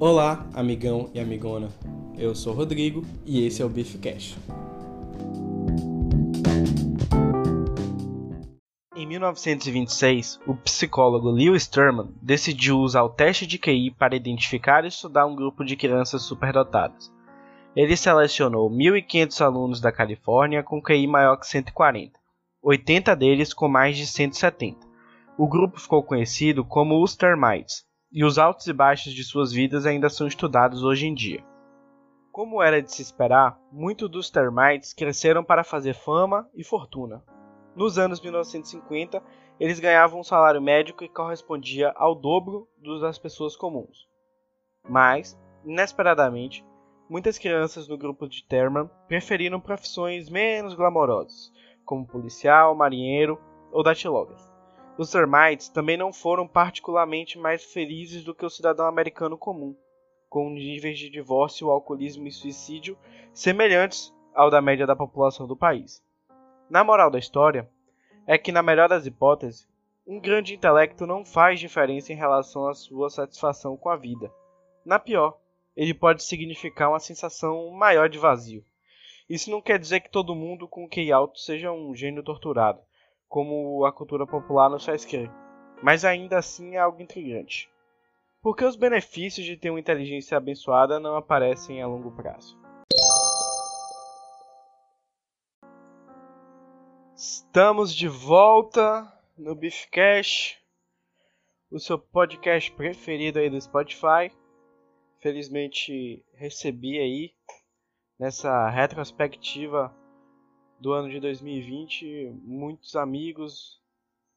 Olá, amigão e amigona. Eu sou Rodrigo e esse é o Beef Cash. Em 1926, o psicólogo Lewis Terman decidiu usar o teste de QI para identificar e estudar um grupo de crianças superdotadas. Ele selecionou 1.500 alunos da Califórnia com QI maior que 140, 80 deles com mais de 170. O grupo ficou conhecido como os Termites, e os altos e baixos de suas vidas ainda são estudados hoje em dia. Como era de se esperar, muitos dos Termites cresceram para fazer fama e fortuna. Nos anos 1950, eles ganhavam um salário médio que correspondia ao dobro dos das pessoas comuns. Mas, inesperadamente, muitas crianças do grupo de Terman preferiram profissões menos glamorosas, como policial, marinheiro ou datilógrafo. Os termites também não foram particularmente mais felizes do que o cidadão americano comum, com níveis de divórcio, alcoolismo e suicídio semelhantes ao da média da população do país. Na moral da história, é que, na melhor das hipóteses, um grande intelecto não faz diferença em relação à sua satisfação com a vida. Na pior, ele pode significar uma sensação maior de vazio. Isso não quer dizer que todo mundo com QI alto seja um gênio torturado como a cultura popular nos faz mas ainda assim é algo intrigante. Por que os benefícios de ter uma inteligência abençoada não aparecem a longo prazo? Estamos de volta no Beefcast, o seu podcast preferido aí do Spotify. Felizmente recebi aí nessa retrospectiva do ano de 2020, muitos amigos,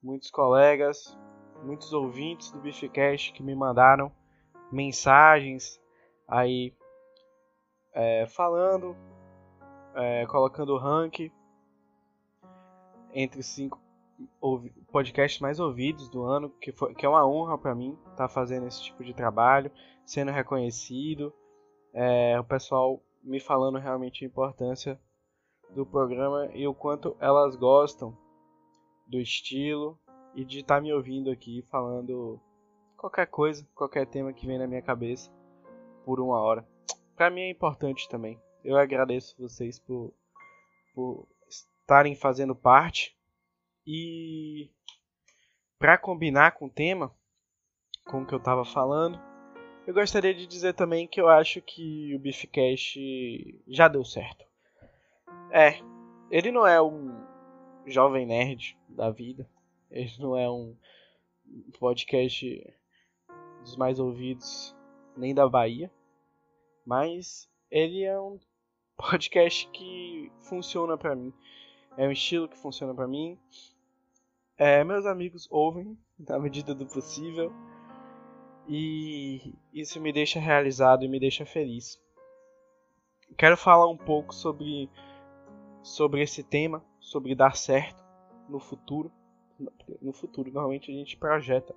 muitos colegas, muitos ouvintes do Bificast que me mandaram mensagens aí é, falando, é, colocando o rank entre os cinco podcasts mais ouvidos do ano, que, foi, que é uma honra para mim estar tá fazendo esse tipo de trabalho, sendo reconhecido, é, o pessoal me falando realmente a importância do programa e o quanto elas gostam do estilo e de estar tá me ouvindo aqui falando qualquer coisa, qualquer tema que vem na minha cabeça por uma hora. Para mim é importante também. Eu agradeço vocês por, por estarem fazendo parte e para combinar com o tema, com o que eu estava falando, eu gostaria de dizer também que eu acho que o Beefcast já deu certo. É, ele não é um jovem nerd da vida. Ele não é um podcast dos mais ouvidos nem da Bahia. Mas ele é um podcast que funciona para mim. É um estilo que funciona para mim. É, meus amigos ouvem na medida do possível. E isso me deixa realizado e me deixa feliz. Quero falar um pouco sobre sobre esse tema, sobre dar certo no futuro. No futuro, normalmente a gente projeta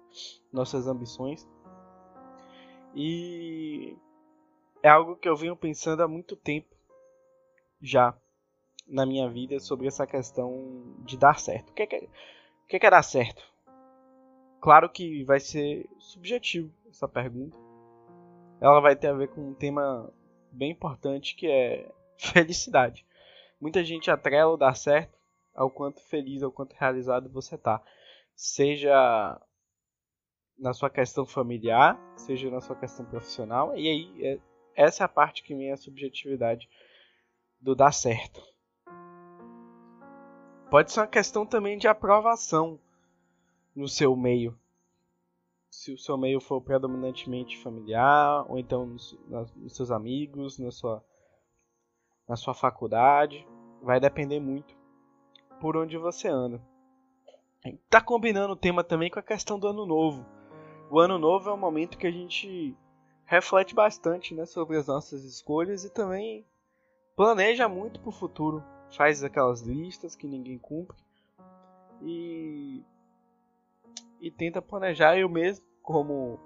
nossas ambições. E é algo que eu venho pensando há muito tempo já na minha vida sobre essa questão de dar certo. O que é, que, o é, que é dar certo? Claro que vai ser subjetivo essa pergunta. Ela vai ter a ver com um tema bem importante que é felicidade. Muita gente atrela o dar certo ao quanto feliz, ao quanto realizado você tá. Seja na sua questão familiar, seja na sua questão profissional. E aí, é, essa é a parte que vem a subjetividade do dar certo. Pode ser uma questão também de aprovação no seu meio. Se o seu meio for predominantemente familiar, ou então nos, nos seus amigos, na sua na sua faculdade, vai depender muito por onde você anda. Tá combinando o tema também com a questão do ano novo. O ano novo é um momento que a gente reflete bastante né, sobre as nossas escolhas e também planeja muito para o futuro. Faz aquelas listas que ninguém cumpre e, e tenta planejar. Eu mesmo, como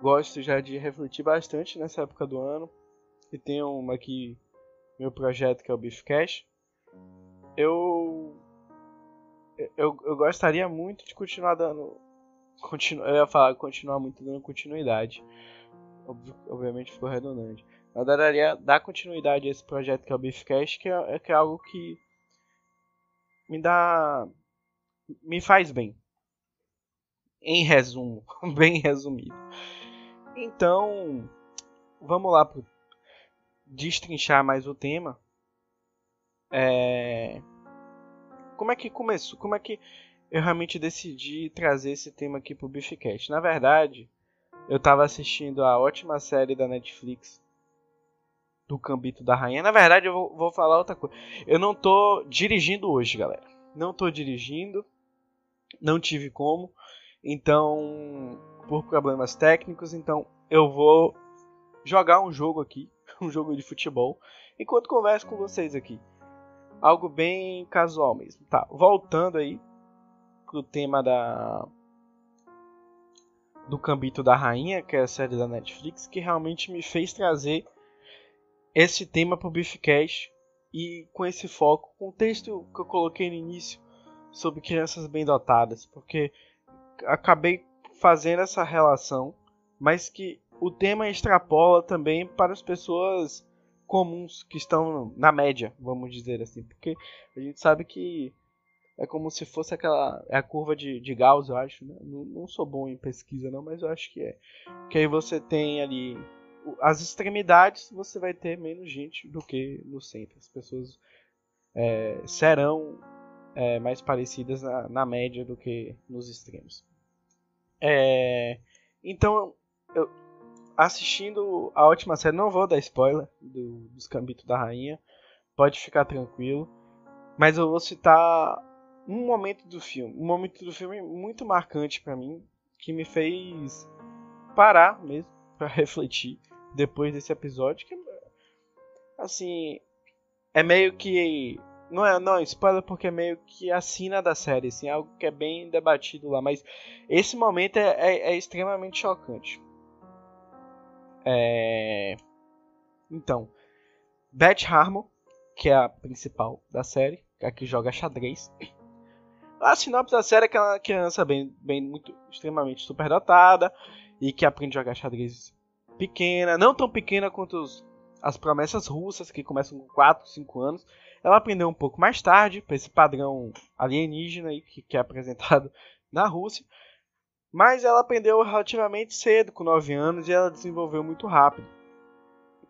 gosto já de refletir bastante nessa época do ano, e tenho uma aqui meu projeto que é o Beefcast, eu, eu eu gostaria muito de continuar dando continu, eu ia falar continuar muito dando continuidade obviamente ficou redundante. Eu adoraria dar continuidade a esse projeto que é o Beefcast, que é, que é algo que me dá. me faz bem. Em resumo, bem resumido. Então, vamos lá para destrinchar mais o tema. É... Como é que começou? Como é que eu realmente decidi trazer esse tema aqui pro Beefcast? Na verdade, eu estava assistindo a ótima série da Netflix do Cambito da Rainha. Na verdade, eu vou, vou falar outra coisa. Eu não tô dirigindo hoje, galera. Não tô dirigindo. Não tive como. Então, por problemas técnicos, então eu vou jogar um jogo aqui, um jogo de futebol, enquanto converso com vocês aqui. Algo bem casual mesmo. Tá, voltando aí pro tema da do Cambito da Rainha, que é a série da Netflix, que realmente me fez trazer esse tema pro Beefcast e com esse foco, com o texto que eu coloquei no início sobre crianças bem dotadas, porque acabei fazendo essa relação, mas que o tema extrapola também para as pessoas comuns que estão na média, vamos dizer assim, porque a gente sabe que é como se fosse aquela é a curva de, de Gauss, eu acho, né? não, não sou bom em pesquisa não, mas eu acho que é, que aí você tem ali as extremidades, você vai ter menos gente do que no centro, as pessoas é, serão é, mais parecidas na, na média do que nos extremos. É, então, eu, assistindo a última série, não vou dar spoiler do, dos Cambitos da Rainha, pode ficar tranquilo. Mas eu vou citar um momento do filme, um momento do filme muito marcante para mim, que me fez parar mesmo para refletir depois desse episódio, que assim, é meio que não é, não, spoiler porque é meio que a sina da série, assim, algo que é bem debatido lá, mas esse momento é, é, é extremamente chocante. É... Então, Beth Harmon, que é a principal da série, é a que joga xadrez. A sinopse da série é que é uma criança bem, bem muito, extremamente superdotada e que aprende a jogar xadrez pequena, não tão pequena quanto os, as promessas russas, que começam com 4, 5 anos, ela aprendeu um pouco mais tarde, para esse padrão alienígena aí, que, que é apresentado na Rússia. Mas ela aprendeu relativamente cedo, com 9 anos, e ela desenvolveu muito rápido.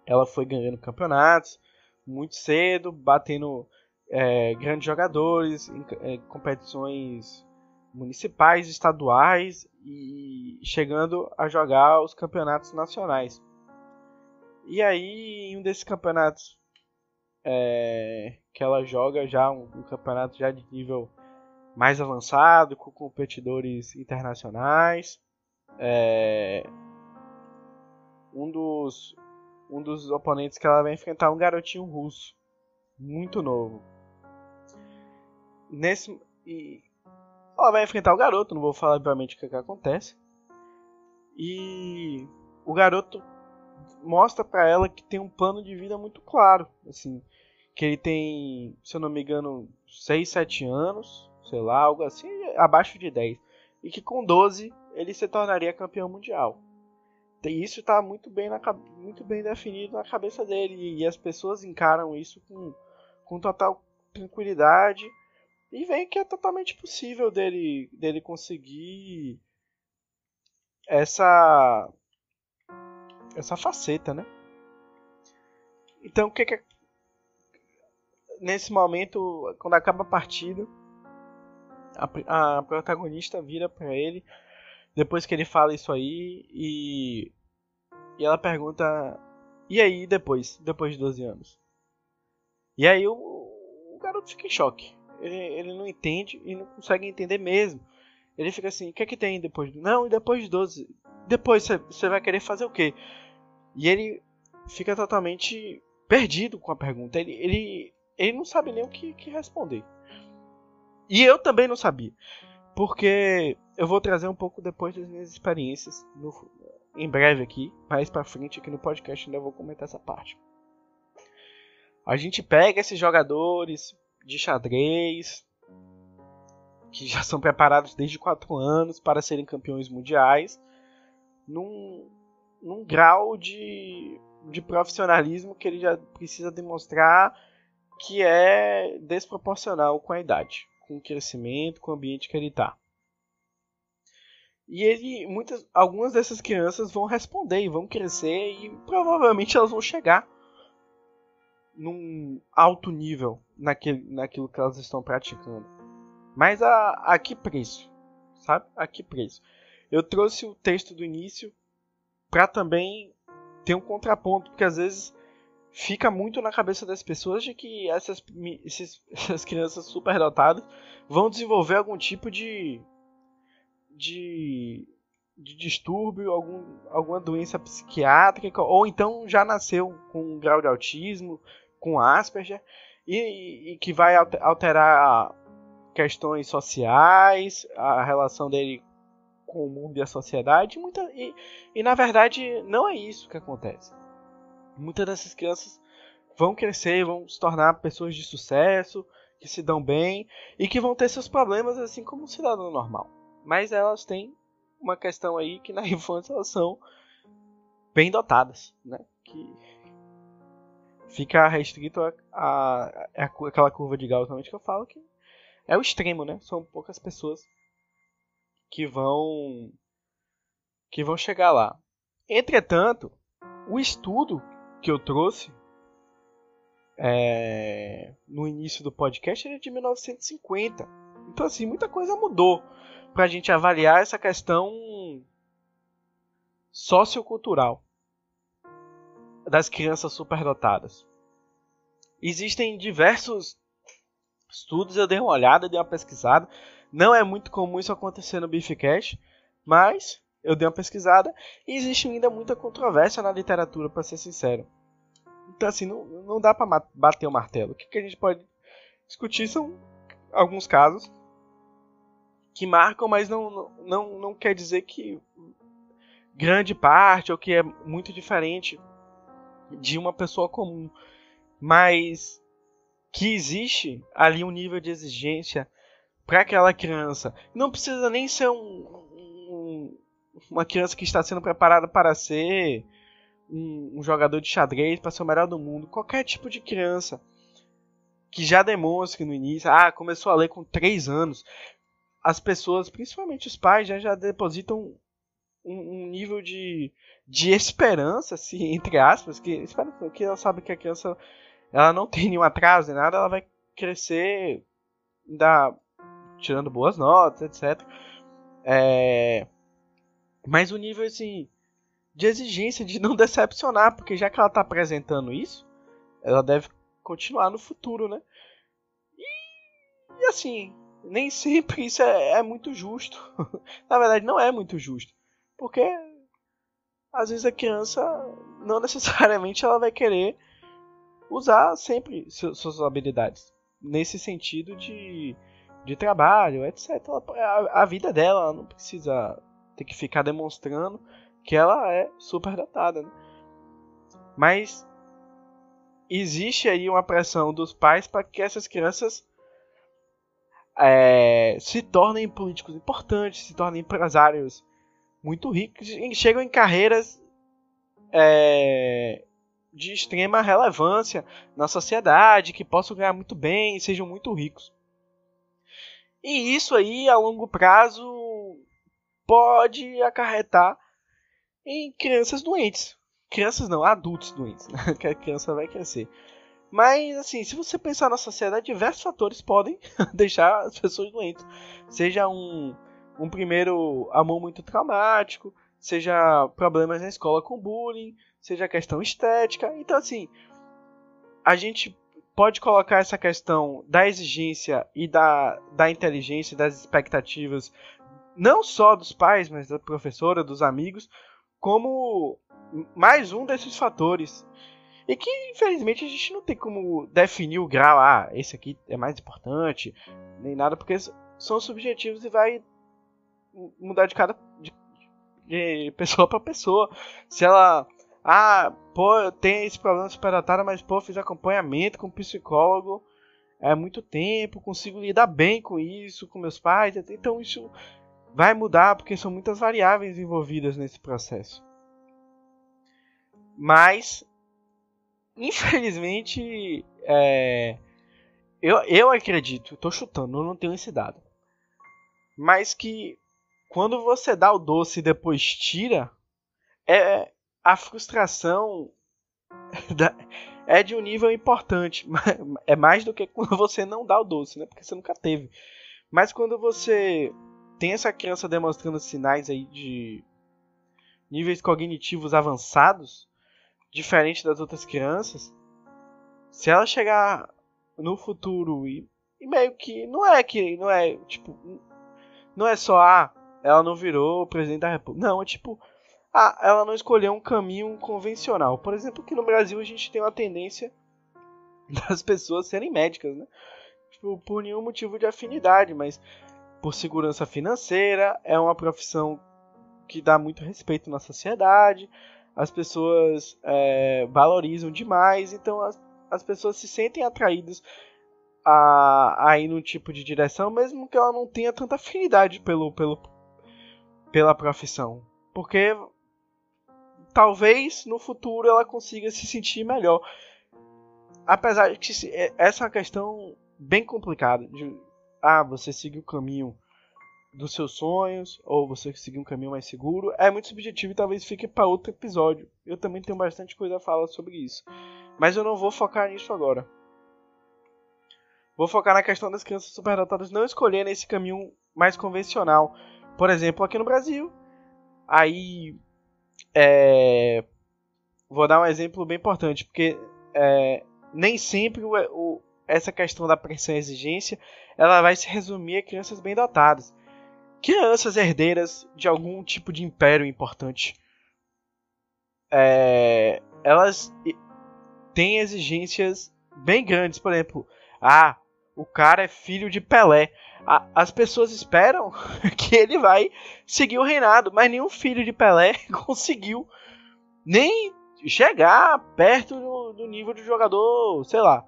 Ela foi ganhando campeonatos muito cedo, batendo é, grandes jogadores em é, competições municipais, estaduais e chegando a jogar os campeonatos nacionais. E aí, em um desses campeonatos é, que ela joga já um, um, campeonato já de nível mais avançado, com competidores internacionais. É, um dos um dos oponentes que ela vai enfrentar é um garotinho russo, muito novo. Nesse e ela vai enfrentar o garoto, não vou falar obviamente o que, que acontece. E o garoto mostra para ela que tem um plano de vida muito claro, assim, que ele tem, se eu não me engano, 6, 7 anos, sei lá, algo assim, abaixo de 10, e que com 12 ele se tornaria campeão mundial. E isso está muito bem, na, muito bem definido na cabeça dele, e as pessoas encaram isso com, com total tranquilidade, e veem que é totalmente possível dele, dele conseguir essa essa faceta, né? Então, o que que nesse momento, quando acaba a partida, a, a protagonista vira para ele depois que ele fala isso aí e e ela pergunta: "E aí depois, depois de 12 anos?" E aí o, o garoto fica em choque. Ele, ele não entende e não consegue entender mesmo. Ele fica assim: "O que é que tem depois?" Não, e depois de 12, depois você vai querer fazer o quê? E ele fica totalmente perdido com a pergunta. Ele, ele, ele não sabe nem o que, que responder. E eu também não sabia. Porque eu vou trazer um pouco depois das minhas experiências no, em breve aqui, mais para frente aqui no podcast ainda vou comentar essa parte. A gente pega esses jogadores de xadrez que já são preparados desde 4 anos para serem campeões mundiais num, num grau de, de profissionalismo que ele já precisa demonstrar que é desproporcional com a idade, com o crescimento, com o ambiente que ele está. E ele, muitas, algumas dessas crianças vão responder e vão crescer e provavelmente elas vão chegar num alto nível naquele, naquilo que elas estão praticando. Mas a, a que preço? Sabe? A que preço? Eu trouxe o texto do início para também ter um contraponto, porque às vezes fica muito na cabeça das pessoas de que essas, esses, essas crianças superdotadas vão desenvolver algum tipo de, de, de distúrbio, algum, alguma doença psiquiátrica, ou então já nasceu com um grau de autismo, com Asperger, e, e que vai alterar questões sociais, a relação dele com o mundo e a sociedade. Muita, e, e na verdade não é isso que acontece. Muitas dessas crianças vão crescer, vão se tornar pessoas de sucesso, que se dão bem e que vão ter seus problemas assim como um cidadão normal. Mas elas têm uma questão aí que na infância elas são bem dotadas, né? Que fica restrito a, a, a, aquela curva de Gauss que eu falo que é o extremo, né? São poucas pessoas que vão que vão chegar lá. Entretanto, o estudo que eu trouxe é, no inío do podcast é de 1950. Então, assim, muita coisa mudou para a gente avaliar essa questão sociocultural das crianças superdotadas. Existem diversos estudos, eu dei uma olhada, dei uma pesquisada. Não é muito comum isso acontecer no Beefcast, mas eu dei uma pesquisada e existe ainda muita controvérsia na literatura, para ser sincero. Então, assim, não, não dá para bater o martelo. O que, que a gente pode discutir são alguns casos que marcam, mas não, não, não quer dizer que grande parte ou que é muito diferente de uma pessoa comum. Mas que existe ali um nível de exigência para aquela criança. Não precisa nem ser um, uma criança que está sendo preparada para ser um, um jogador de xadrez, para ser o melhor do mundo. Qualquer tipo de criança que já demonstre no início, ah, começou a ler com 3 anos. As pessoas, principalmente os pais, já, já depositam um, um nível de, de esperança, assim, entre aspas, que, que ela sabe que a criança ela não tem nenhum atraso nem nada, ela vai crescer, ainda tirando boas notas, etc. É... Mas o nível assim, de exigência de não decepcionar, porque já que ela está apresentando isso, ela deve continuar no futuro, né? E, e assim, nem sempre isso é, é muito justo. Na verdade, não é muito justo. Porque às vezes a criança não necessariamente ela vai querer usar sempre suas habilidades nesse sentido de, de trabalho, etc. A, a vida dela ela não precisa ter que ficar demonstrando que ela é super dotada. Né? Mas existe aí uma pressão dos pais para que essas crianças é, se tornem políticos importantes, se tornem empresários muito ricos, chegam em carreiras é, de extrema relevância na sociedade, que possam ganhar muito bem e sejam muito ricos. E isso aí, a longo prazo, pode acarretar em crianças doentes. Crianças não, adultos doentes, né? que a criança vai crescer. Mas, assim, se você pensar na sociedade, diversos fatores podem deixar as pessoas doentes. Seja um, um primeiro amor muito traumático, seja problemas na escola com bullying, seja questão estética. Então, assim, a gente pode colocar essa questão da exigência e da, da inteligência, das expectativas, não só dos pais, mas da professora, dos amigos, como mais um desses fatores. E que, infelizmente, a gente não tem como definir o grau, ah, esse aqui é mais importante, nem nada, porque são subjetivos e vai mudar de cada de, de pessoa para pessoa. Se ela ah, pô, tem esse problema superatário, mas pô, fiz acompanhamento com psicólogo há muito tempo, consigo lidar bem com isso, com meus pais. Então isso vai mudar porque são muitas variáveis envolvidas nesse processo. Mas, infelizmente, é, eu, eu acredito, estou chutando, eu não tenho esse dado. Mas que quando você dá o doce e depois tira, é a frustração da, é de um nível importante. É mais do que quando você não dá o doce, né? Porque você nunca teve. Mas quando você tem essa criança demonstrando sinais aí de níveis cognitivos avançados, diferente das outras crianças, se ela chegar no futuro e, e meio que não é que não é tipo não é só ah, ela não virou presidente da república. Não, é tipo ah, ela não escolheu um caminho convencional. Por exemplo, aqui no Brasil a gente tem uma tendência das pessoas serem médicas, né? Tipo, por nenhum motivo de afinidade, mas por segurança financeira, é uma profissão que dá muito respeito na sociedade, as pessoas é, valorizam demais, então as, as pessoas se sentem atraídas a, a ir num tipo de direção, mesmo que ela não tenha tanta afinidade pelo, pelo, pela profissão. Porque talvez no futuro ela consiga se sentir melhor. Apesar de que é, essa é uma questão bem complicada. De, ah, você seguir o caminho dos seus sonhos ou você seguir um caminho mais seguro é muito subjetivo e talvez fique para outro episódio. Eu também tenho bastante coisa a falar sobre isso, mas eu não vou focar nisso agora. Vou focar na questão das crianças superdotadas não escolherem esse caminho mais convencional. Por exemplo, aqui no Brasil, aí é, vou dar um exemplo bem importante, porque é, nem sempre o, o, essa questão da pressão e exigência ela vai se resumir a crianças bem dotadas. Crianças herdeiras de algum tipo de império importante. É, elas têm exigências bem grandes, por exemplo, ah, o cara é filho de Pelé as pessoas esperam que ele vai seguir o reinado, mas nenhum filho de Pelé conseguiu nem chegar perto do, do nível de jogador, sei lá,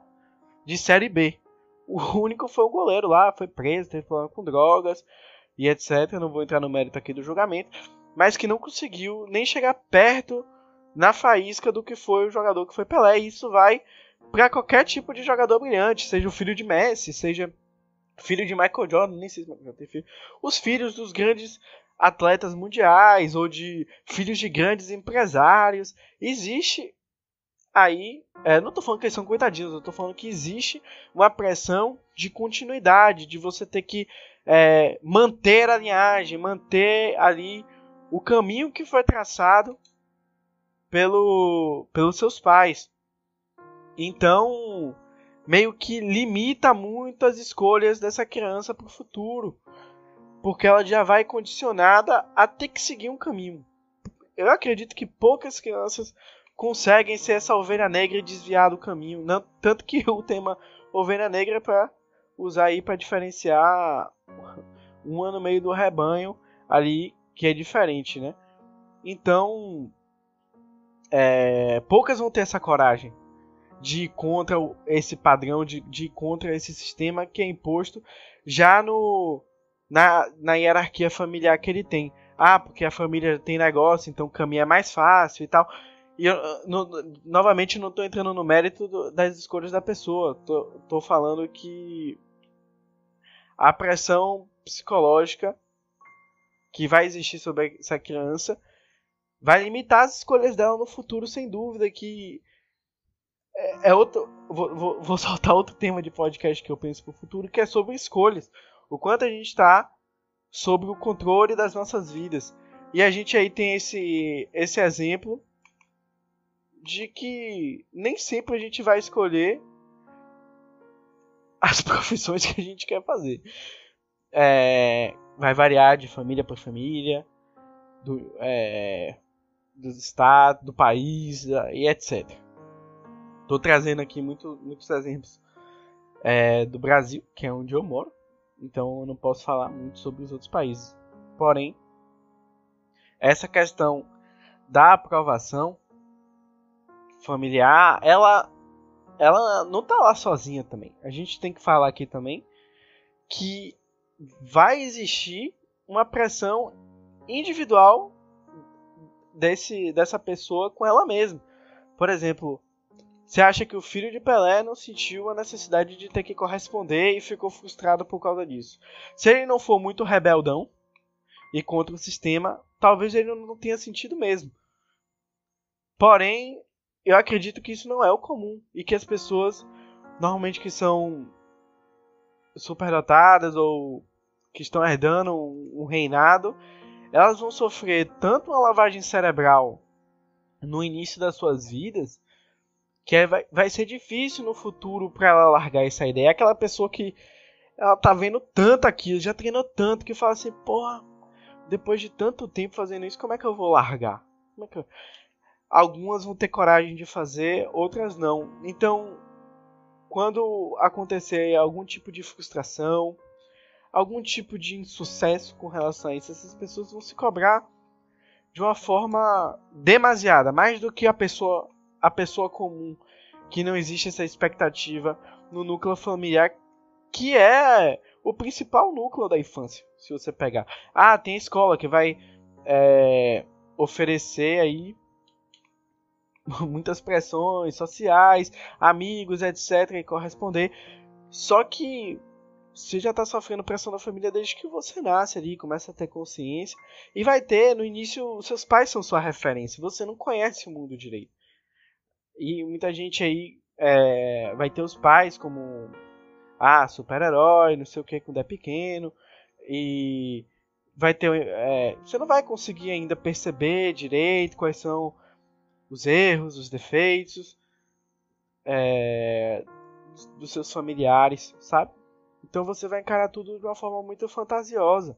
de Série B. O único foi o goleiro lá, foi preso, teve problema com drogas e etc. não vou entrar no mérito aqui do julgamento, mas que não conseguiu nem chegar perto na faísca do que foi o jogador que foi Pelé. E isso vai para qualquer tipo de jogador brilhante, seja o filho de Messi, seja filho de Michael Jordan, nem sei se já tem filho. Os filhos dos grandes atletas mundiais ou de filhos de grandes empresários. Existe aí, é, não tô falando que eles são coitadinhos, eu tô falando que existe uma pressão de continuidade, de você ter que é, manter a linhagem, manter ali o caminho que foi traçado pelo, pelos seus pais. Então, meio que limita muito as escolhas dessa criança para o futuro, porque ela já vai condicionada a ter que seguir um caminho. Eu acredito que poucas crianças conseguem ser essa ovelha negra e desviar do caminho, não, tanto que o tema ovelha negra é para usar aí para diferenciar um ano meio do rebanho ali que é diferente, né? Então, é, poucas vão ter essa coragem de ir contra esse padrão, de, de ir contra esse sistema que é imposto já no na, na hierarquia familiar que ele tem. Ah, porque a família tem negócio, então o caminho é mais fácil e tal. E eu, no, novamente, não estou entrando no mérito do, das escolhas da pessoa. Tô falando que a pressão psicológica que vai existir sobre essa criança vai limitar as escolhas dela no futuro, sem dúvida. Que é, é outro. Vou, vou, vou, soltar outro tema de podcast que eu penso pro futuro, que é sobre escolhas. O quanto a gente está sobre o controle das nossas vidas. E a gente aí tem esse, esse exemplo de que nem sempre a gente vai escolher as profissões que a gente quer fazer. É, vai variar de família para família, do, é, do estado, do país e etc. Tô trazendo aqui muito, muitos exemplos é, do Brasil, que é onde eu moro. Então eu não posso falar muito sobre os outros países. Porém, essa questão da aprovação familiar, ela ela não tá lá sozinha também. A gente tem que falar aqui também que vai existir uma pressão individual desse, dessa pessoa com ela mesma. Por exemplo, você acha que o filho de Pelé não sentiu a necessidade de ter que corresponder e ficou frustrado por causa disso? Se ele não for muito rebeldão e contra o sistema, talvez ele não tenha sentido mesmo. Porém, eu acredito que isso não é o comum e que as pessoas normalmente que são superdotadas ou que estão herdando um reinado, elas vão sofrer tanto uma lavagem cerebral no início das suas vidas que é, vai, vai ser difícil no futuro para ela largar essa ideia. É aquela pessoa que ela tá vendo tanto aquilo, já treinou tanto, que fala assim, porra, depois de tanto tempo fazendo isso, como é que eu vou largar? Como é que eu... Algumas vão ter coragem de fazer, outras não. Então, quando acontecer algum tipo de frustração, algum tipo de insucesso com relação a isso, essas pessoas vão se cobrar de uma forma demasiada, mais do que a pessoa a pessoa comum, que não existe essa expectativa no núcleo familiar, que é o principal núcleo da infância, se você pegar. Ah, tem escola que vai é, oferecer aí muitas pressões sociais, amigos, etc, e corresponder. Só que você já está sofrendo pressão da família desde que você nasce ali, começa a ter consciência. E vai ter, no início, seus pais são sua referência. Você não conhece o mundo direito. E muita gente aí é, vai ter os pais como ah, super-herói, não sei o que, quando é pequeno. E vai ter. É, você não vai conseguir ainda perceber direito quais são os erros, os defeitos é, dos seus familiares, sabe? Então você vai encarar tudo de uma forma muito fantasiosa.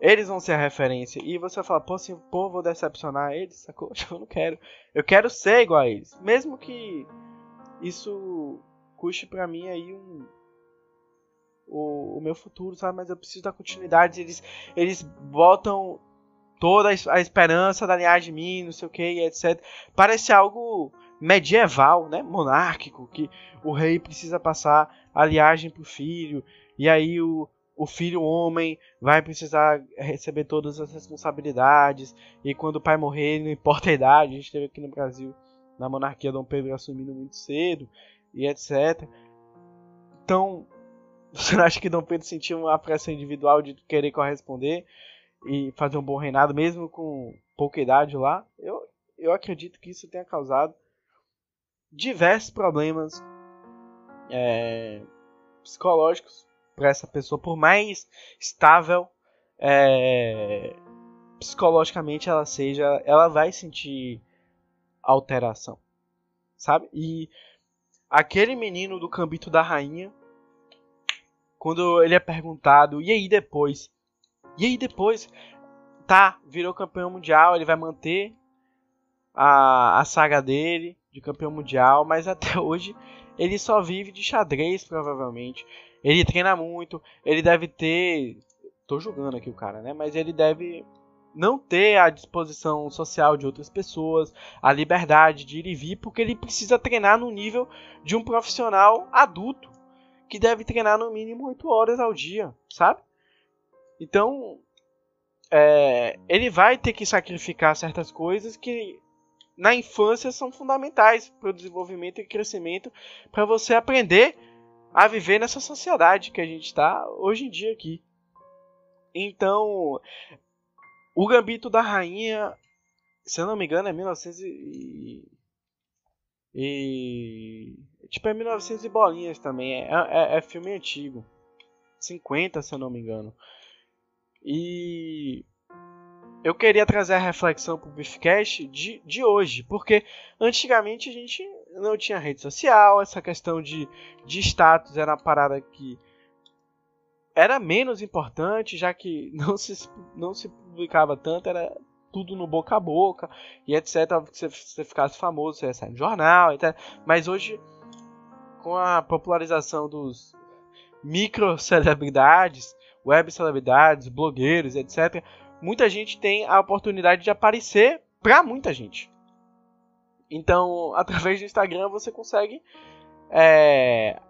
Eles vão ser a referência. E você vai falar, pô, assim, pô, vou decepcionar eles, sacou? Eu não quero. Eu quero ser igual a eles. Mesmo que isso custe para mim aí um. O, o, meu futuro, sabe? Mas eu preciso da continuidade. Eles, eles botam toda a esperança da linhagem de mim, não sei o que, etc. Parece algo medieval, né? Monárquico, que o rei precisa passar a linhagem pro filho. E aí o, o filho homem vai precisar receber todas as responsabilidades e quando o pai morrer, não importa a idade, a gente teve aqui no Brasil na monarquia Dom Pedro assumindo muito cedo e etc. Então, você não acha que Dom Pedro sentiu uma pressão individual de querer corresponder e fazer um bom reinado mesmo com pouca idade lá? Eu, eu acredito que isso tenha causado diversos problemas é, psicológicos para essa pessoa, por mais estável é, psicologicamente ela seja, ela vai sentir alteração, sabe? E aquele menino do Cambito da Rainha, quando ele é perguntado, e aí depois? E aí depois? Tá, virou campeão mundial, ele vai manter a, a saga dele de campeão mundial, mas até hoje ele só vive de xadrez, provavelmente. Ele treina muito, ele deve ter. Tô julgando aqui o cara, né? Mas ele deve não ter a disposição social de outras pessoas, a liberdade de ir e vir, porque ele precisa treinar no nível de um profissional adulto, que deve treinar no mínimo 8 horas ao dia, sabe? Então, é, ele vai ter que sacrificar certas coisas que na infância são fundamentais para o desenvolvimento e crescimento, para você aprender a viver nessa sociedade que a gente está hoje em dia aqui. Então, o Gambito da Rainha, se eu não me engano, é 1900 e, e tipo é 1900 e bolinhas também. É, é, é filme antigo, 50 se eu não me engano. E eu queria trazer a reflexão para o Beefcast de, de hoje, porque antigamente a gente não tinha rede social, essa questão de, de status era uma parada que era menos importante, já que não se, não se publicava tanto, era tudo no boca a boca e etc. Se você ficasse famoso, você no jornal, etc. Mas hoje, com a popularização dos micro celebridades, web celebridades, blogueiros, etc., muita gente tem a oportunidade de aparecer para muita gente. Então, através do Instagram você consegue é,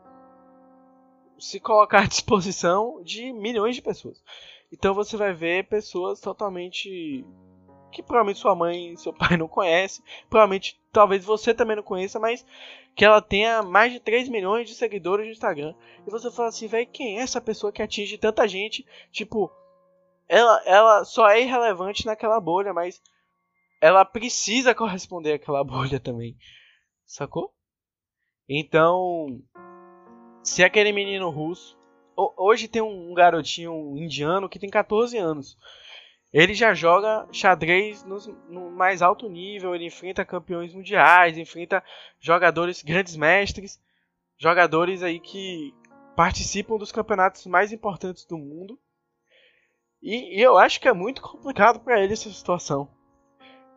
se colocar à disposição de milhões de pessoas. Então você vai ver pessoas totalmente que provavelmente sua mãe seu pai não conhecem, provavelmente talvez você também não conheça, mas que ela tenha mais de 3 milhões de seguidores no Instagram. E você fala assim, velho, quem é essa pessoa que atinge tanta gente? Tipo, ela, ela só é irrelevante naquela bolha, mas ela precisa corresponder àquela bolha também. Sacou? Então, se aquele menino russo. Hoje tem um garotinho indiano que tem 14 anos. Ele já joga xadrez no, no, mais alto nível, ele enfrenta campeões mundiais, enfrenta jogadores grandes mestres, jogadores aí que participam dos campeonatos mais importantes do mundo. E, e eu acho que é muito complicado para ele essa situação.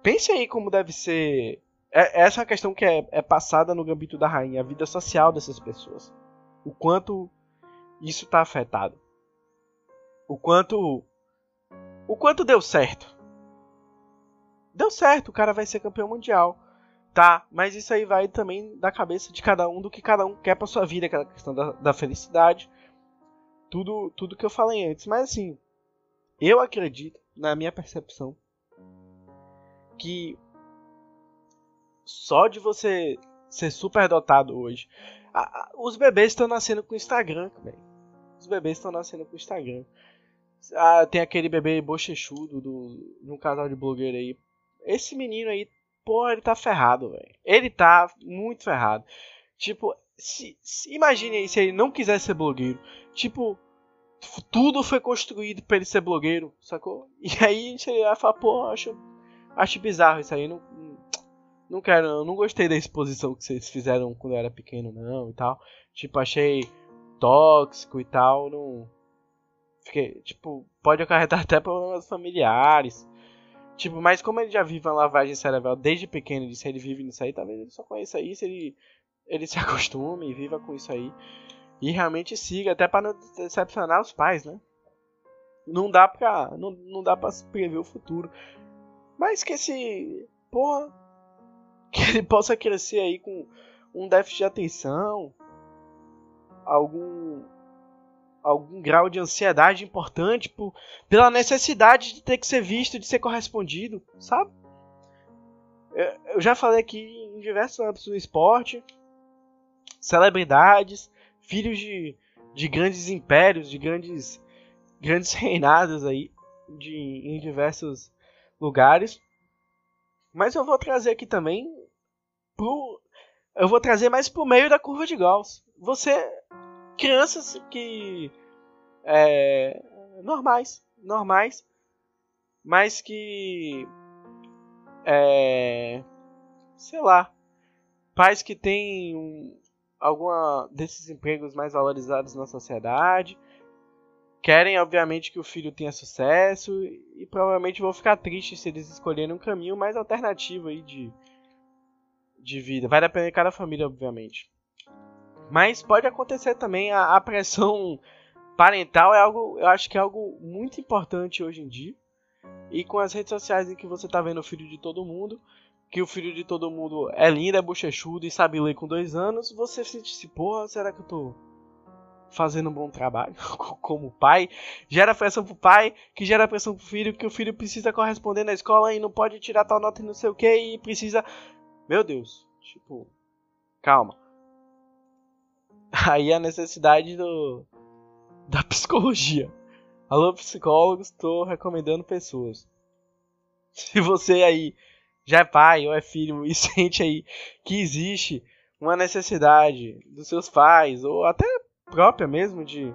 Pense aí como deve ser é, essa é a questão que é, é passada no Gambito da Rainha, a vida social dessas pessoas. O quanto isso está afetado. O quanto o quanto deu certo? Deu certo, o cara vai ser campeão mundial. Tá, mas isso aí vai também da cabeça de cada um, do que cada um quer pra sua vida, aquela questão da, da felicidade. Tudo, tudo que eu falei antes. Mas assim, eu acredito, na minha percepção, que só de você ser super dotado hoje. A, a, os bebês estão nascendo com Instagram, velho. Os bebês estão nascendo com Instagram. Ah, tem aquele bebê bochechudo do, de um casal de blogueiro aí. Esse menino aí, porra, ele tá ferrado, velho. Ele tá muito ferrado. Tipo, se, se, imagine aí se ele não quiser ser blogueiro. Tipo, tudo foi construído pra ele ser blogueiro, sacou? E aí a gente vai falar, pô, acho, acho bizarro isso aí. Não, não quero, eu não gostei da exposição que vocês fizeram quando eu era pequeno, não, e tal. Tipo, achei tóxico e tal, não Fiquei, tipo, pode acarretar até problemas familiares. Tipo, mas como ele já vive uma lavagem cerebral desde pequeno, se ele vive nisso aí, talvez ele só conheça isso, ele, ele se acostume e viva com isso aí. E realmente siga, até para não decepcionar os pais, né? Não dá pra. Não, não dá pra prever o futuro. Mas que esse. Porra. Que ele possa crescer aí com um déficit de atenção. Algum algum grau de ansiedade importante por, pela necessidade de ter que ser visto, de ser correspondido, sabe? Eu já falei aqui em diversos âmbitos do esporte, celebridades, filhos de, de grandes impérios, de grandes, grandes reinados aí, de, em diversos lugares. Mas eu vou trazer aqui também pro, eu vou trazer mais pro meio da curva de Gauss. Você crianças que é, normais, normais, mas que é, sei lá, pais que têm um, alguma desses empregos mais valorizados na sociedade, querem obviamente que o filho tenha sucesso e provavelmente vão ficar tristes se eles escolherem um caminho mais alternativo aí de de vida. Vai depender de cada família, obviamente. Mas pode acontecer também a, a pressão parental é algo, eu acho que é algo muito importante hoje em dia. E com as redes sociais em que você tá vendo o filho de todo mundo, que o filho de todo mundo é lindo, é bochechudo e sabe ler com dois anos, você se diz, porra, será que eu tô fazendo um bom trabalho como pai? Gera pressão pro pai, que gera pressão pro filho, que o filho precisa corresponder na escola e não pode tirar tal nota e não sei o que, e precisa. Meu Deus, tipo, calma. Aí a necessidade do, da psicologia. Alô, psicólogos, estou recomendando pessoas. Se você aí já é pai ou é filho e sente aí que existe uma necessidade dos seus pais, ou até própria mesmo, de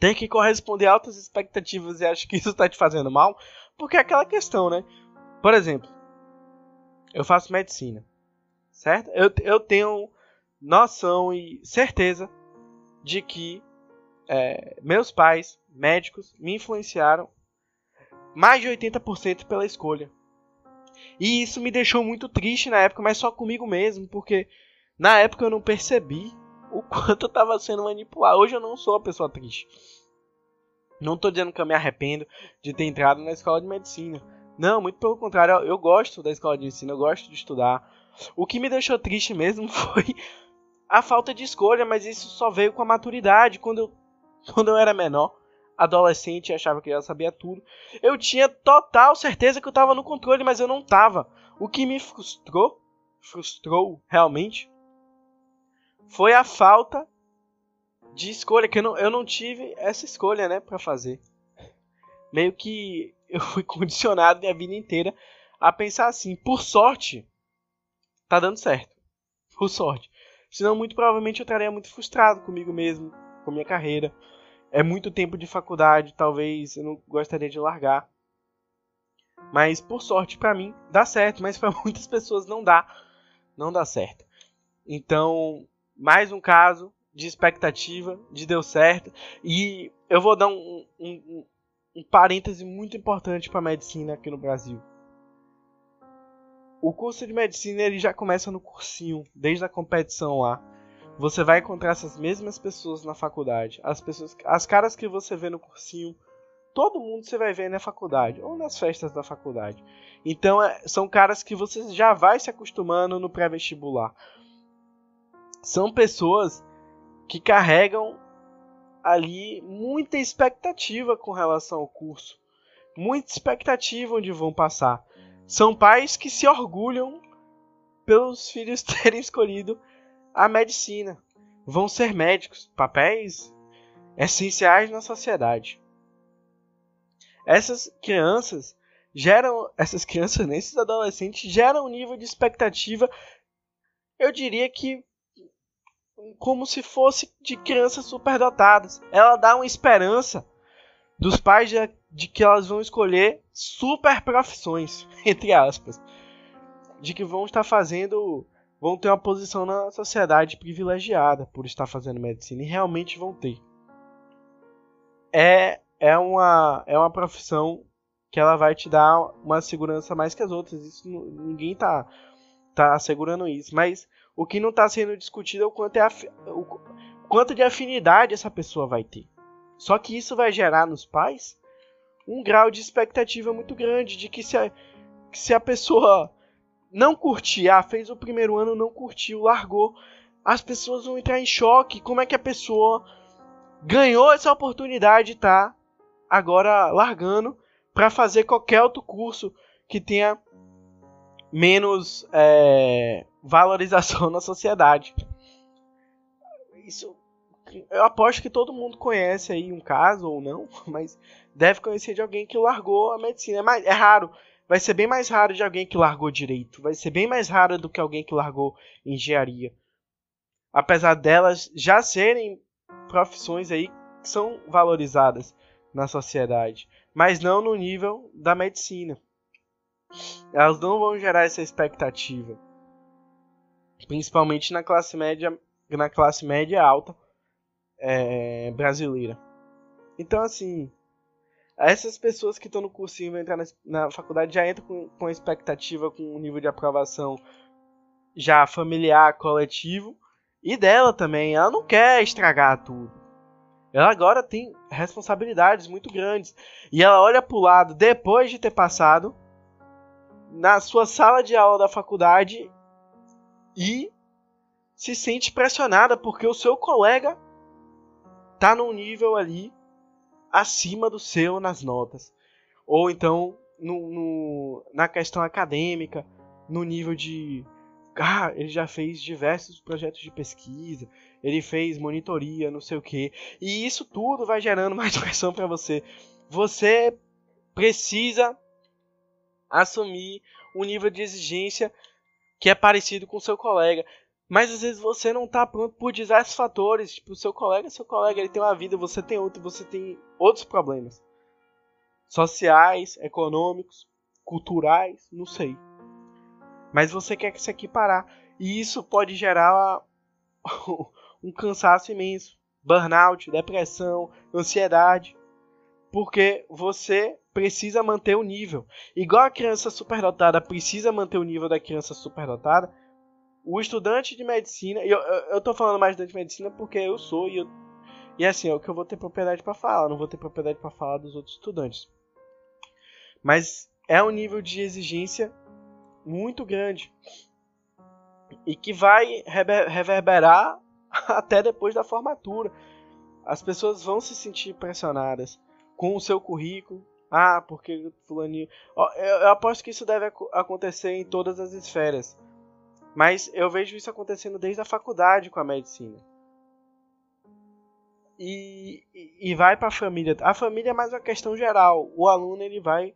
ter que corresponder a altas expectativas e acha que isso está te fazendo mal, porque é aquela questão, né? Por exemplo, eu faço medicina, certo? Eu, eu tenho noção e certeza de que é, meus pais, médicos, me influenciaram mais de 80% pela escolha. E isso me deixou muito triste na época, mas só comigo mesmo, porque na época eu não percebi o quanto eu estava sendo manipulado. Hoje eu não sou uma pessoa triste. Não estou dizendo que eu me arrependo de ter entrado na escola de medicina. Não, muito pelo contrário, eu, gosto da escola de ensino, eu gosto de estudar. O que me deixou triste mesmo foi a falta de escolha, mas isso só veio com a maturidade. Quando eu, quando eu era menor, adolescente achava que já sabia tudo. Eu tinha total certeza que eu estava no controle, mas eu não estava. O que me frustrou, frustrou realmente, foi a falta de escolha, que eu não, eu não tive essa escolha, né, para fazer. Meio que eu fui condicionado minha vida inteira a pensar assim. Por sorte, tá dando certo. Por sorte. Senão, muito provavelmente eu estaria muito frustrado comigo mesmo, com minha carreira. É muito tempo de faculdade, talvez eu não gostaria de largar. Mas por sorte para mim dá certo, mas para muitas pessoas não dá. Não dá certo. Então, mais um caso de expectativa, de deu certo. E eu vou dar um, um, um parêntese muito importante para medicina aqui no Brasil. O curso de medicina ele já começa no cursinho, desde a competição lá. Você vai encontrar essas mesmas pessoas na faculdade. As pessoas, as caras que você vê no cursinho, todo mundo você vai ver na faculdade ou nas festas da faculdade. Então é, são caras que você já vai se acostumando no pré-vestibular. São pessoas que carregam ali muita expectativa com relação ao curso, muita expectativa onde vão passar. São pais que se orgulham pelos filhos terem escolhido a medicina. Vão ser médicos, papéis essenciais na sociedade. Essas crianças geram, essas crianças, esses adolescentes geram um nível de expectativa, eu diria que como se fosse de crianças superdotadas. Ela dá uma esperança dos pais de, de que elas vão escolher super profissões, entre aspas, de que vão estar fazendo, vão ter uma posição na sociedade privilegiada por estar fazendo medicina e realmente vão ter. É é uma é uma profissão que ela vai te dar uma segurança mais que as outras. Isso ninguém tá tá assegurando isso, mas o que não está sendo discutido é o quanto, é o quanto de afinidade essa pessoa vai ter. Só que isso vai gerar nos pais um grau de expectativa muito grande de que se a, que se a pessoa não curtir, ah, fez o primeiro ano, não curtiu, largou, as pessoas vão entrar em choque. Como é que a pessoa ganhou essa oportunidade tá agora largando para fazer qualquer outro curso que tenha menos é, valorização na sociedade. Isso eu aposto que todo mundo conhece aí um caso ou não, mas deve conhecer de alguém que largou a medicina. É, mais, é raro. Vai ser bem mais raro de alguém que largou direito. Vai ser bem mais raro do que alguém que largou engenharia. Apesar delas já serem profissões aí que são valorizadas na sociedade, mas não no nível da medicina. Elas não vão gerar essa expectativa, principalmente na classe média, na classe média alta é, brasileira. Então, assim, essas pessoas que estão no cursinho vão entrar na, na faculdade já entram com, com expectativa, com um nível de aprovação já familiar, coletivo, e dela também. Ela não quer estragar tudo. Ela agora tem responsabilidades muito grandes. E ela olha para o lado depois de ter passado na sua sala de aula da faculdade e se sente pressionada porque o seu colega tá num nível ali acima do seu nas notas. Ou então no, no, na questão acadêmica, no nível de. Ah, ele já fez diversos projetos de pesquisa, ele fez monitoria, não sei o que. E isso tudo vai gerando mais pressão para você. Você precisa assumir um nível de exigência que é parecido com o seu colega. Mas às vezes você não está pronto por diversos fatores. Tipo, seu colega, seu colega, ele tem uma vida, você tem outra, você tem outros problemas. Sociais, econômicos, culturais, não sei. Mas você quer que se equiparar. E isso pode gerar um cansaço imenso. Burnout, depressão, ansiedade. Porque você precisa manter o nível. Igual a criança superdotada precisa manter o nível da criança superdotada, o estudante de medicina, e eu, eu, eu tô falando mais estudante de medicina porque eu sou e eu, e assim, é o que eu vou ter propriedade para falar, não vou ter propriedade para falar dos outros estudantes. Mas é um nível de exigência muito grande e que vai reverberar até depois da formatura. As pessoas vão se sentir pressionadas. com o seu currículo. Ah, porque fulaninho. Eu aposto que isso deve acontecer em todas as esferas. Mas eu vejo isso acontecendo desde a faculdade com a medicina. E, e, vai para a família. A família é mais uma questão geral. O aluno ele vai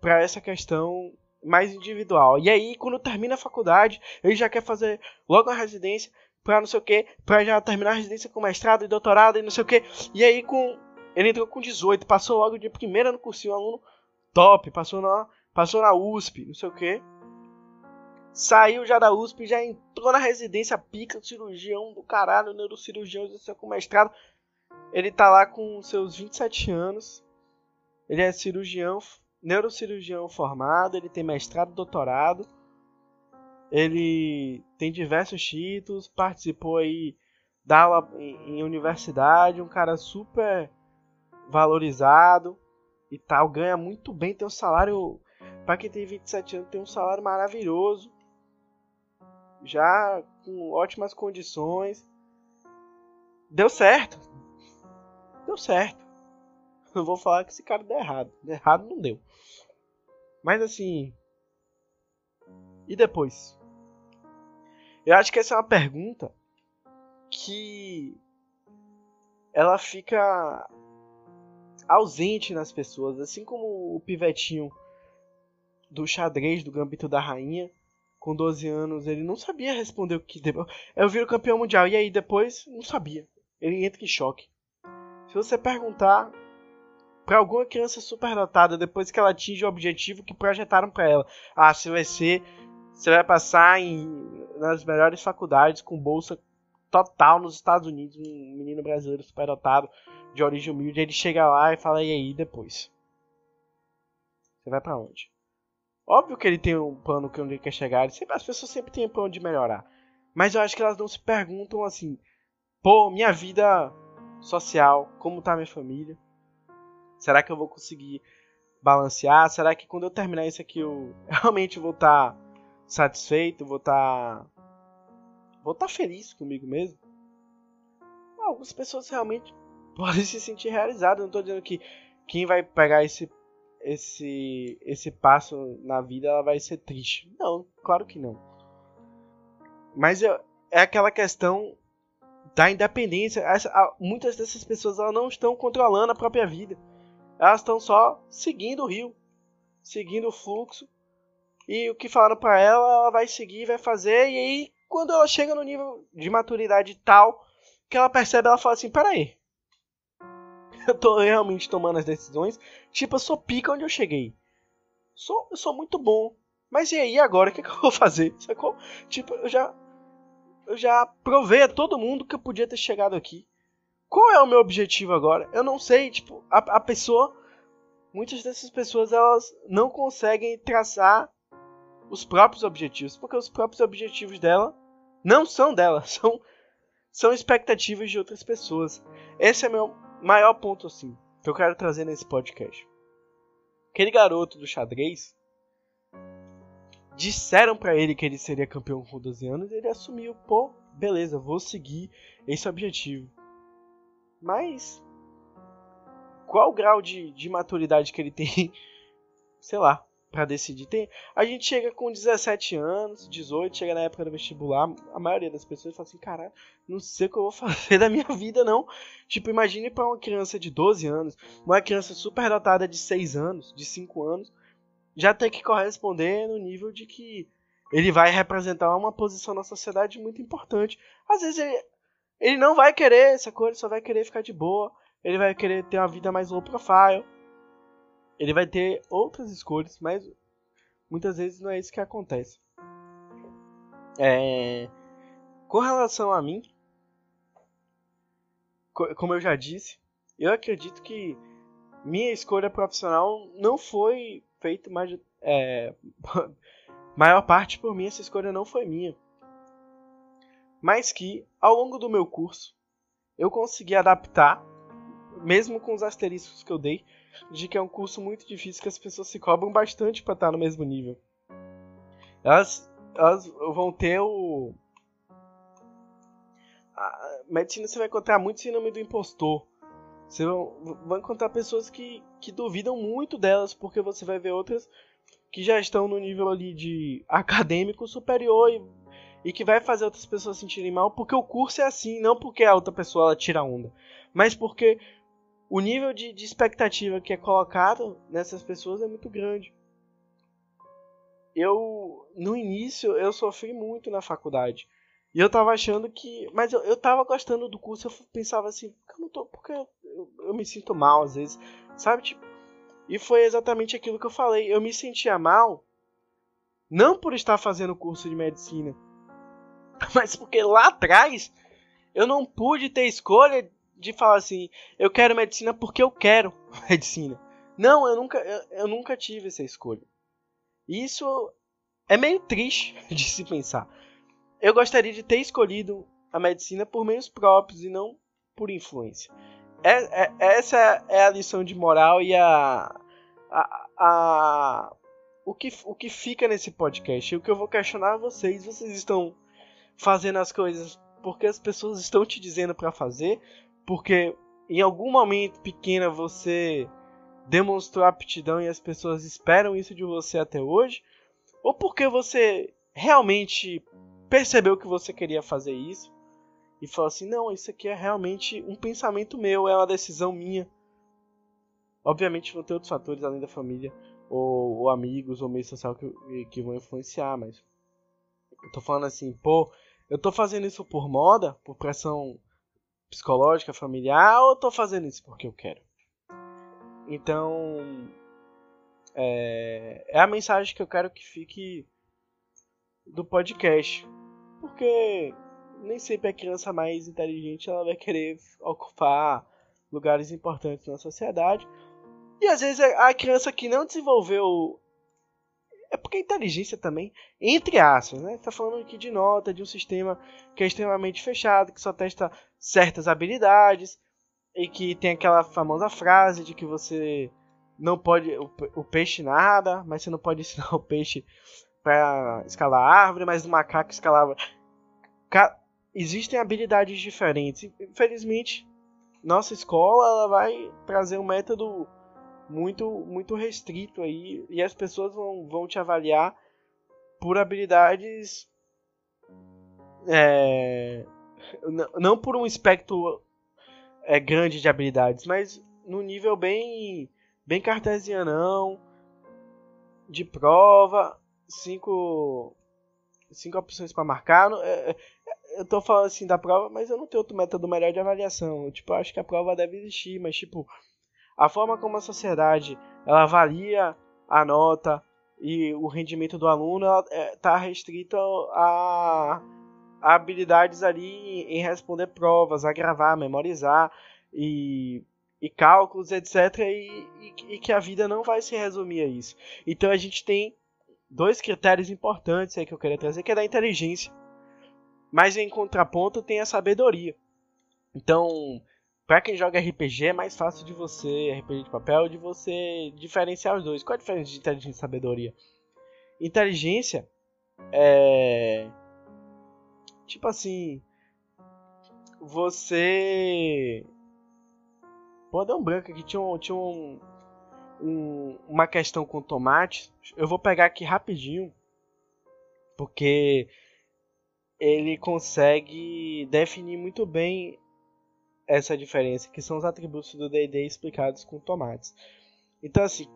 para essa questão mais individual. E aí, quando termina a faculdade, ele já quer fazer logo a residência para não sei o que, para já terminar a residência com mestrado e doutorado e não sei o que. E aí, com ele entrou com 18, passou logo de primeira no cursinho, aluno top, passou na, passou na USP, não sei o que. Saiu já da USP, já entrou na residência, pica, cirurgião do caralho, neurocirurgião, com mestrado. Ele tá lá com seus 27 anos. Ele é cirurgião, neurocirurgião formado, ele tem mestrado, doutorado. Ele tem diversos títulos, participou aí da aula em universidade, um cara super valorizado e tal, ganha muito bem, tem um salário, para quem tem 27 anos, tem um salário maravilhoso, já com ótimas condições. Deu certo. Deu certo. Não vou falar que esse cara deu errado. Deu errado não deu. Mas assim. E depois? Eu acho que essa é uma pergunta que ela fica ausente nas pessoas, assim como o pivetinho do xadrez do Gambito da Rainha, com 12 anos, ele não sabia responder o que eu viro campeão mundial e aí depois não sabia. Ele entra em choque. Se você perguntar para alguma criança superdotada depois que ela atinge o objetivo que projetaram para ela, ah, você vai ser, você vai passar em nas melhores faculdades com bolsa total nos Estados Unidos, um menino brasileiro superdotado de origem humilde, ele chega lá e fala, e aí, depois? Você vai para onde? Óbvio que ele tem um plano que onde ele quer chegar, sempre, as pessoas sempre têm um plano de melhorar. Mas eu acho que elas não se perguntam assim, pô, minha vida social, como tá minha família? Será que eu vou conseguir balancear? Será que quando eu terminar isso aqui eu realmente vou estar tá satisfeito, vou estar tá... vou estar tá feliz comigo mesmo? Algumas pessoas realmente podem se sentir realizados. Não estou dizendo que quem vai pegar esse, esse, esse passo na vida ela vai ser triste. Não, claro que não. Mas é, é aquela questão da independência. Essa, muitas dessas pessoas elas não estão controlando a própria vida. Elas estão só seguindo o rio, seguindo o fluxo. E o que falaram para ela, ela vai seguir, vai fazer. E aí, quando ela chega no nível de maturidade tal, que ela percebe, ela fala assim: peraí, eu tô realmente tomando as decisões. Tipo, eu sou pica onde eu cheguei. Sou, eu sou muito bom. Mas e aí agora? O que, que eu vou fazer? Sacou? Tipo, eu já. Eu já provei a todo mundo que eu podia ter chegado aqui. Qual é o meu objetivo agora? Eu não sei, tipo, a, a pessoa. Muitas dessas pessoas elas não conseguem traçar os próprios objetivos, porque os próprios objetivos dela não são dela, são, são expectativas de outras pessoas. Esse é meu maior ponto assim que eu quero trazer nesse podcast. Aquele garoto do xadrez disseram para ele que ele seria campeão com 12 anos ele assumiu, pô, beleza, vou seguir esse objetivo. Mas qual o grau de, de maturidade que ele tem? Sei lá para decidir. Tem, a gente chega com 17 anos, 18, chega na época do vestibular, a maioria das pessoas fala assim, cara, não sei o que eu vou fazer da minha vida não. Tipo, imagine para uma criança de 12 anos, uma criança super dotada de 6 anos, de 5 anos, já ter que corresponder no nível de que ele vai representar uma posição na sociedade muito importante. Às vezes ele, ele não vai querer essa coisa, só vai querer ficar de boa, ele vai querer ter uma vida mais low profile ele vai ter outras escolhas, mas muitas vezes não é isso que acontece. É... Com relação a mim, como eu já disse, eu acredito que minha escolha profissional não foi feita mais é, maior parte por mim essa escolha não foi minha mas que ao longo do meu curso eu consegui adaptar mesmo com os asteriscos que eu dei de que é um curso muito difícil que as pessoas se cobram bastante para estar no mesmo nível. Elas, elas vão ter o. A medicina você vai encontrar muito síndrome do impostor. Você vai encontrar pessoas que, que duvidam muito delas, porque você vai ver outras que já estão no nível ali de acadêmico superior e, e que vai fazer outras pessoas sentirem mal, porque o curso é assim, não porque a outra pessoa ela tira onda, mas porque o nível de, de expectativa que é colocado nessas pessoas é muito grande. Eu, no início, eu sofri muito na faculdade. E eu tava achando que. Mas eu, eu tava gostando do curso, eu pensava assim, eu não tô. Porque eu, eu me sinto mal às vezes. Sabe, tipo. E foi exatamente aquilo que eu falei. Eu me sentia mal. Não por estar fazendo curso de medicina. Mas porque lá atrás eu não pude ter escolha de falar assim, eu quero medicina porque eu quero medicina. Não, eu nunca, eu, eu nunca tive essa escolha. Isso é meio triste de se pensar. Eu gostaria de ter escolhido a medicina por meios próprios e não por influência. É, é, essa é a lição de moral e a, a, a, o, que, o que fica nesse podcast. O que eu vou questionar a vocês: vocês estão fazendo as coisas porque as pessoas estão te dizendo para fazer, porque em algum momento pequeno você demonstrou aptidão e as pessoas esperam isso de você até hoje, ou porque você realmente percebeu que você queria fazer isso e falou assim: não, isso aqui é realmente um pensamento meu, é uma decisão minha. Obviamente vão ter outros fatores além da família, ou, ou amigos, ou meio social que, que vão influenciar, mas eu tô falando assim, pô, eu tô fazendo isso por moda, por pressão psicológica, familiar, ou eu tô fazendo isso porque eu quero? Então, é, é a mensagem que eu quero que fique do podcast. Porque nem sempre a criança mais inteligente ela vai querer ocupar lugares importantes na sociedade. E às vezes a criança que não desenvolveu. É porque a inteligência também, entre aspas, né? Tá falando aqui de nota, de um sistema que é extremamente fechado, que só testa certas habilidades, e que tem aquela famosa frase de que você não pode. O, o peixe nada, mas você não pode ensinar o peixe para escalar árvore, mas o macaco escalava. Ca... Existem habilidades diferentes. Infelizmente, nossa escola ela vai trazer um método muito muito restrito aí e as pessoas vão, vão te avaliar por habilidades é, não por um espectro é, grande de habilidades, mas no nível bem bem cartesianão de prova cinco, cinco opções para marcar. É, é, eu tô falando assim da prova, mas eu não tenho outro método melhor de avaliação. Tipo, eu acho que a prova deve existir, mas tipo, a forma como a sociedade ela avalia a nota e o rendimento do aluno está é, restrita a, habilidades ali em responder provas, a gravar, memorizar e, e cálculos, etc. E, e, e que a vida não vai se resumir a isso. Então a gente tem dois critérios importantes aí que eu queria trazer, que é da inteligência. Mas em contraponto tem a sabedoria. Então, para quem joga RPG é mais fácil de você, RPG de papel, de você diferenciar os dois. Qual a diferença de inteligência e sabedoria? Inteligência é tipo assim, você Pô, deu um branco aqui, tinha um, tinha um um, uma questão com tomate. Eu vou pegar aqui rapidinho, porque ele consegue definir muito bem essa diferença, que são os atributos do D&D explicados com tomates. Então, assim,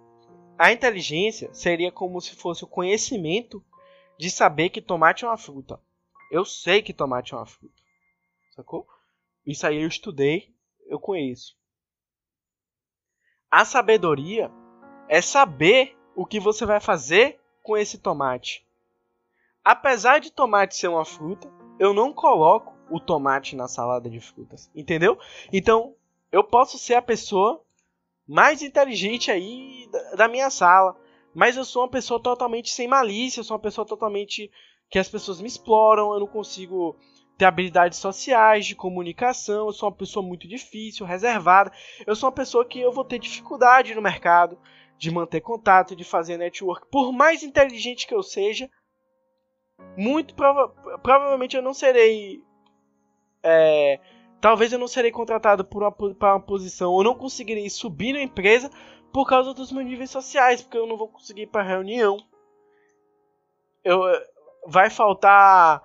a inteligência seria como se fosse o conhecimento de saber que tomate é uma fruta. Eu sei que tomate é uma fruta. Sacou? Isso aí eu estudei, eu conheço. A sabedoria é saber o que você vai fazer com esse tomate. Apesar de tomate ser uma fruta, eu não coloco o tomate na salada de frutas, entendeu? Então, eu posso ser a pessoa mais inteligente aí da minha sala, mas eu sou uma pessoa totalmente sem malícia, eu sou uma pessoa totalmente que as pessoas me exploram, eu não consigo ter habilidades sociais, de comunicação, eu sou uma pessoa muito difícil, reservada. Eu sou uma pessoa que eu vou ter dificuldade no mercado de manter contato, de fazer network. Por mais inteligente que eu seja, muito prova provavelmente eu não serei é, talvez eu não serei contratado por uma, para uma posição ou não conseguirei subir na empresa por causa dos meus níveis sociais, porque eu não vou conseguir ir para reunião. Eu, vai faltar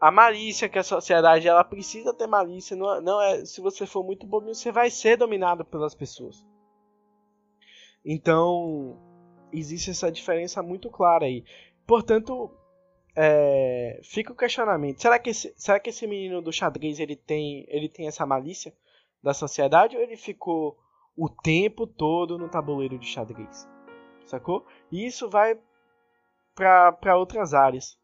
a malícia que a sociedade ela precisa ter malícia. Não, é, não é se você for muito bobinho, você vai ser dominado pelas pessoas. Então existe essa diferença muito clara aí. Portanto, é, fica o questionamento: será que, esse, será que esse menino do xadrez ele tem, ele tem essa malícia da sociedade ou ele ficou o tempo todo no tabuleiro de xadrez? Sacou? E isso vai para outras áreas.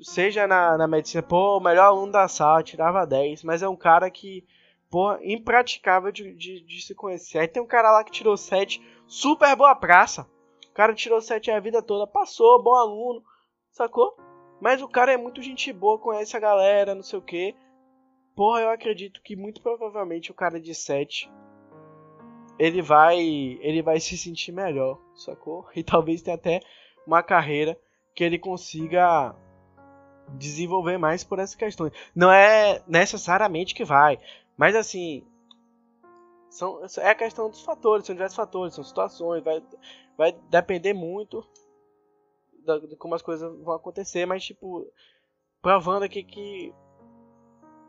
Seja na, na medicina, pô, o melhor aluno da sala tirava 10, mas é um cara que, pô, impraticável de, de, de se conhecer. Aí tem um cara lá que tirou 7, super boa praça. O cara tirou 7 a vida toda, passou, bom aluno, sacou? Mas o cara é muito gente boa, conhece a galera, não sei o que. Porra, eu acredito que muito provavelmente o cara de 7 ele vai ele vai se sentir melhor, sacou? E talvez tenha até uma carreira que ele consiga desenvolver mais por essa questão. Não é necessariamente que vai, mas assim, são, é a questão dos fatores, são diversos fatores, são situações, vai, vai depender muito de como as coisas vão acontecer, mas tipo, provando aqui que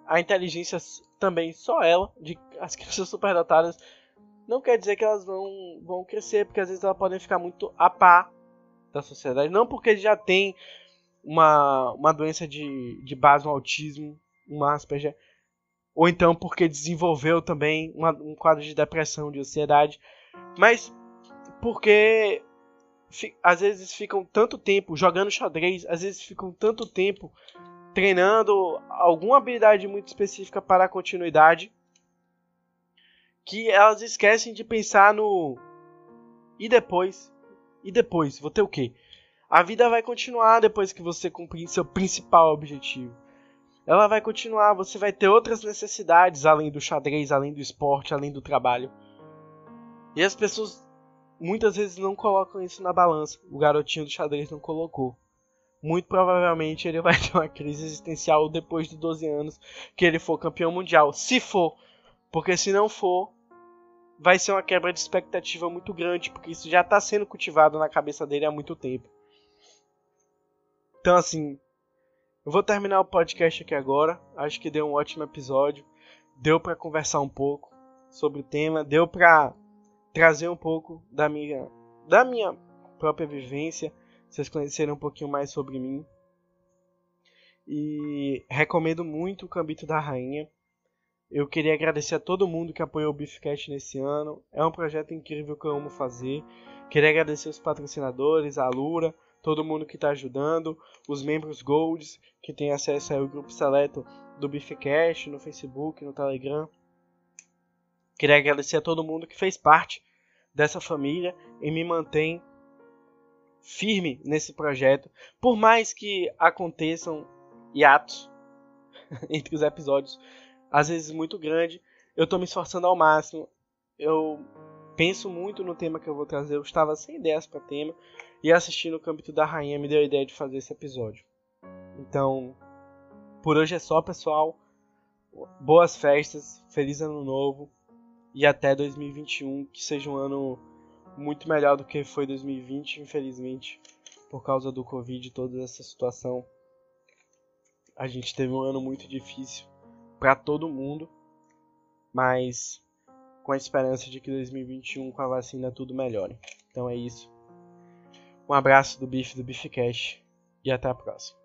a inteligência também só ela, de as crianças superdotadas, não quer dizer que elas vão, vão crescer, porque às vezes elas podem ficar muito a par da sociedade, não porque já tem uma, uma doença de, de base, um autismo, uma Asperger, ou então porque desenvolveu também uma, um quadro de depressão, de ansiedade, mas porque às vezes ficam tanto tempo jogando xadrez, às vezes ficam tanto tempo treinando alguma habilidade muito específica para a continuidade, que elas esquecem de pensar no e depois? E depois, vou ter o quê? A vida vai continuar depois que você cumprir seu principal objetivo. Ela vai continuar, você vai ter outras necessidades além do xadrez, além do esporte, além do trabalho. E as pessoas muitas vezes não colocam isso na balança. O garotinho do xadrez não colocou. Muito provavelmente ele vai ter uma crise existencial depois de 12 anos que ele for campeão mundial. Se for, porque se não for, vai ser uma quebra de expectativa muito grande, porque isso já está sendo cultivado na cabeça dele há muito tempo. Então, assim, eu vou terminar o podcast aqui agora. Acho que deu um ótimo episódio. Deu para conversar um pouco sobre o tema, deu para trazer um pouco da minha da minha própria vivência, vocês conhecerem um pouquinho mais sobre mim. E recomendo muito o Cambito da Rainha. Eu queria agradecer a todo mundo que apoiou o Beefcast nesse ano. É um projeto incrível que eu amo fazer. Queria agradecer os patrocinadores, a Lura, todo mundo que está ajudando, os membros Golds, que tem acesso ao grupo seleto do Beefcast no Facebook, no Telegram. Queria agradecer a todo mundo que fez parte dessa família e me mantém firme nesse projeto, por mais que aconteçam hiatos entre os episódios, às vezes muito grande, eu estou me esforçando ao máximo. Eu penso muito no tema que eu vou trazer. Eu estava sem ideias para tema e assistindo o Câmbito da Rainha me deu a ideia de fazer esse episódio. Então, por hoje é só, pessoal. Boas festas, feliz ano novo e até 2021 que seja um ano muito melhor do que foi 2020, infelizmente, por causa do Covid e toda essa situação. A gente teve um ano muito difícil para todo mundo, mas com a esperança de que 2021 com a vacina tudo melhore. Então é isso. Um abraço do Bife do Beefcast e até a próxima.